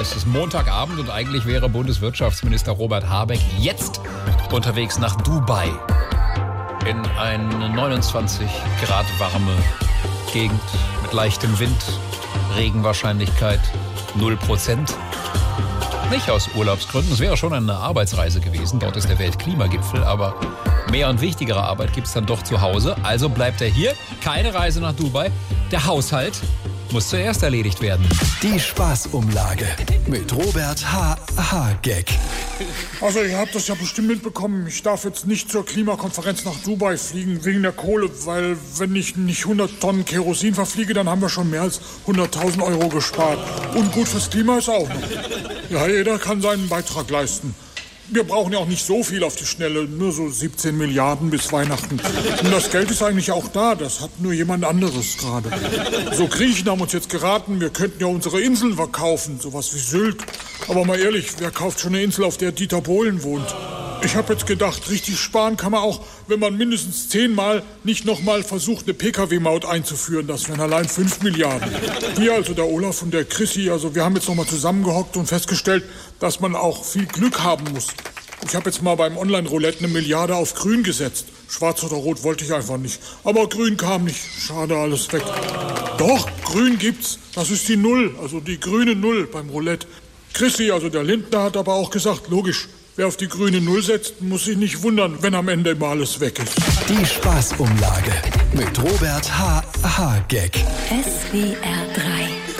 Es ist Montagabend und eigentlich wäre Bundeswirtschaftsminister Robert Habeck jetzt unterwegs nach Dubai. In eine 29 Grad warme Gegend mit leichtem Wind, Regenwahrscheinlichkeit 0 Prozent. Nicht aus Urlaubsgründen, es wäre schon eine Arbeitsreise gewesen. Dort ist der Weltklimagipfel, aber mehr und wichtigere Arbeit gibt es dann doch zu Hause. Also bleibt er hier. Keine Reise nach Dubai. Der Haushalt muss zuerst erledigt werden. Die Spaßumlage mit Robert H. H. Gag. Also ihr habt das ja bestimmt mitbekommen. Ich darf jetzt nicht zur Klimakonferenz nach Dubai fliegen wegen der Kohle, weil wenn ich nicht 100 Tonnen Kerosin verfliege, dann haben wir schon mehr als 100.000 Euro gespart. Und gut fürs Klima ist auch noch. Ja, jeder kann seinen Beitrag leisten. Wir brauchen ja auch nicht so viel auf die Schnelle, nur so 17 Milliarden bis Weihnachten. Und das Geld ist eigentlich auch da, das hat nur jemand anderes gerade. So Griechen haben uns jetzt geraten, wir könnten ja unsere Inseln verkaufen, sowas wie Sylt. Aber mal ehrlich, wer kauft schon eine Insel, auf der Dieter Bohlen wohnt? Ich habe jetzt gedacht, richtig sparen kann man auch, wenn man mindestens zehnmal nicht nochmal versucht, eine Pkw-Maut einzuführen. Das wären allein fünf Milliarden. Wir, also der Olaf und der Chrissy, also wir haben jetzt nochmal zusammengehockt und festgestellt, dass man auch viel Glück haben muss. Ich habe jetzt mal beim Online-Roulette eine Milliarde auf grün gesetzt. Schwarz oder rot wollte ich einfach nicht. Aber grün kam nicht. Schade, alles weg. Doch, grün gibt's. Das ist die Null, also die grüne Null beim Roulette. Chrissy, also der Lindner, hat aber auch gesagt, logisch, Wer auf die grüne Null setzt, muss sich nicht wundern, wenn am Ende immer alles weg ist. Die Spaßumlage mit Robert H. H. Gag. SWR 3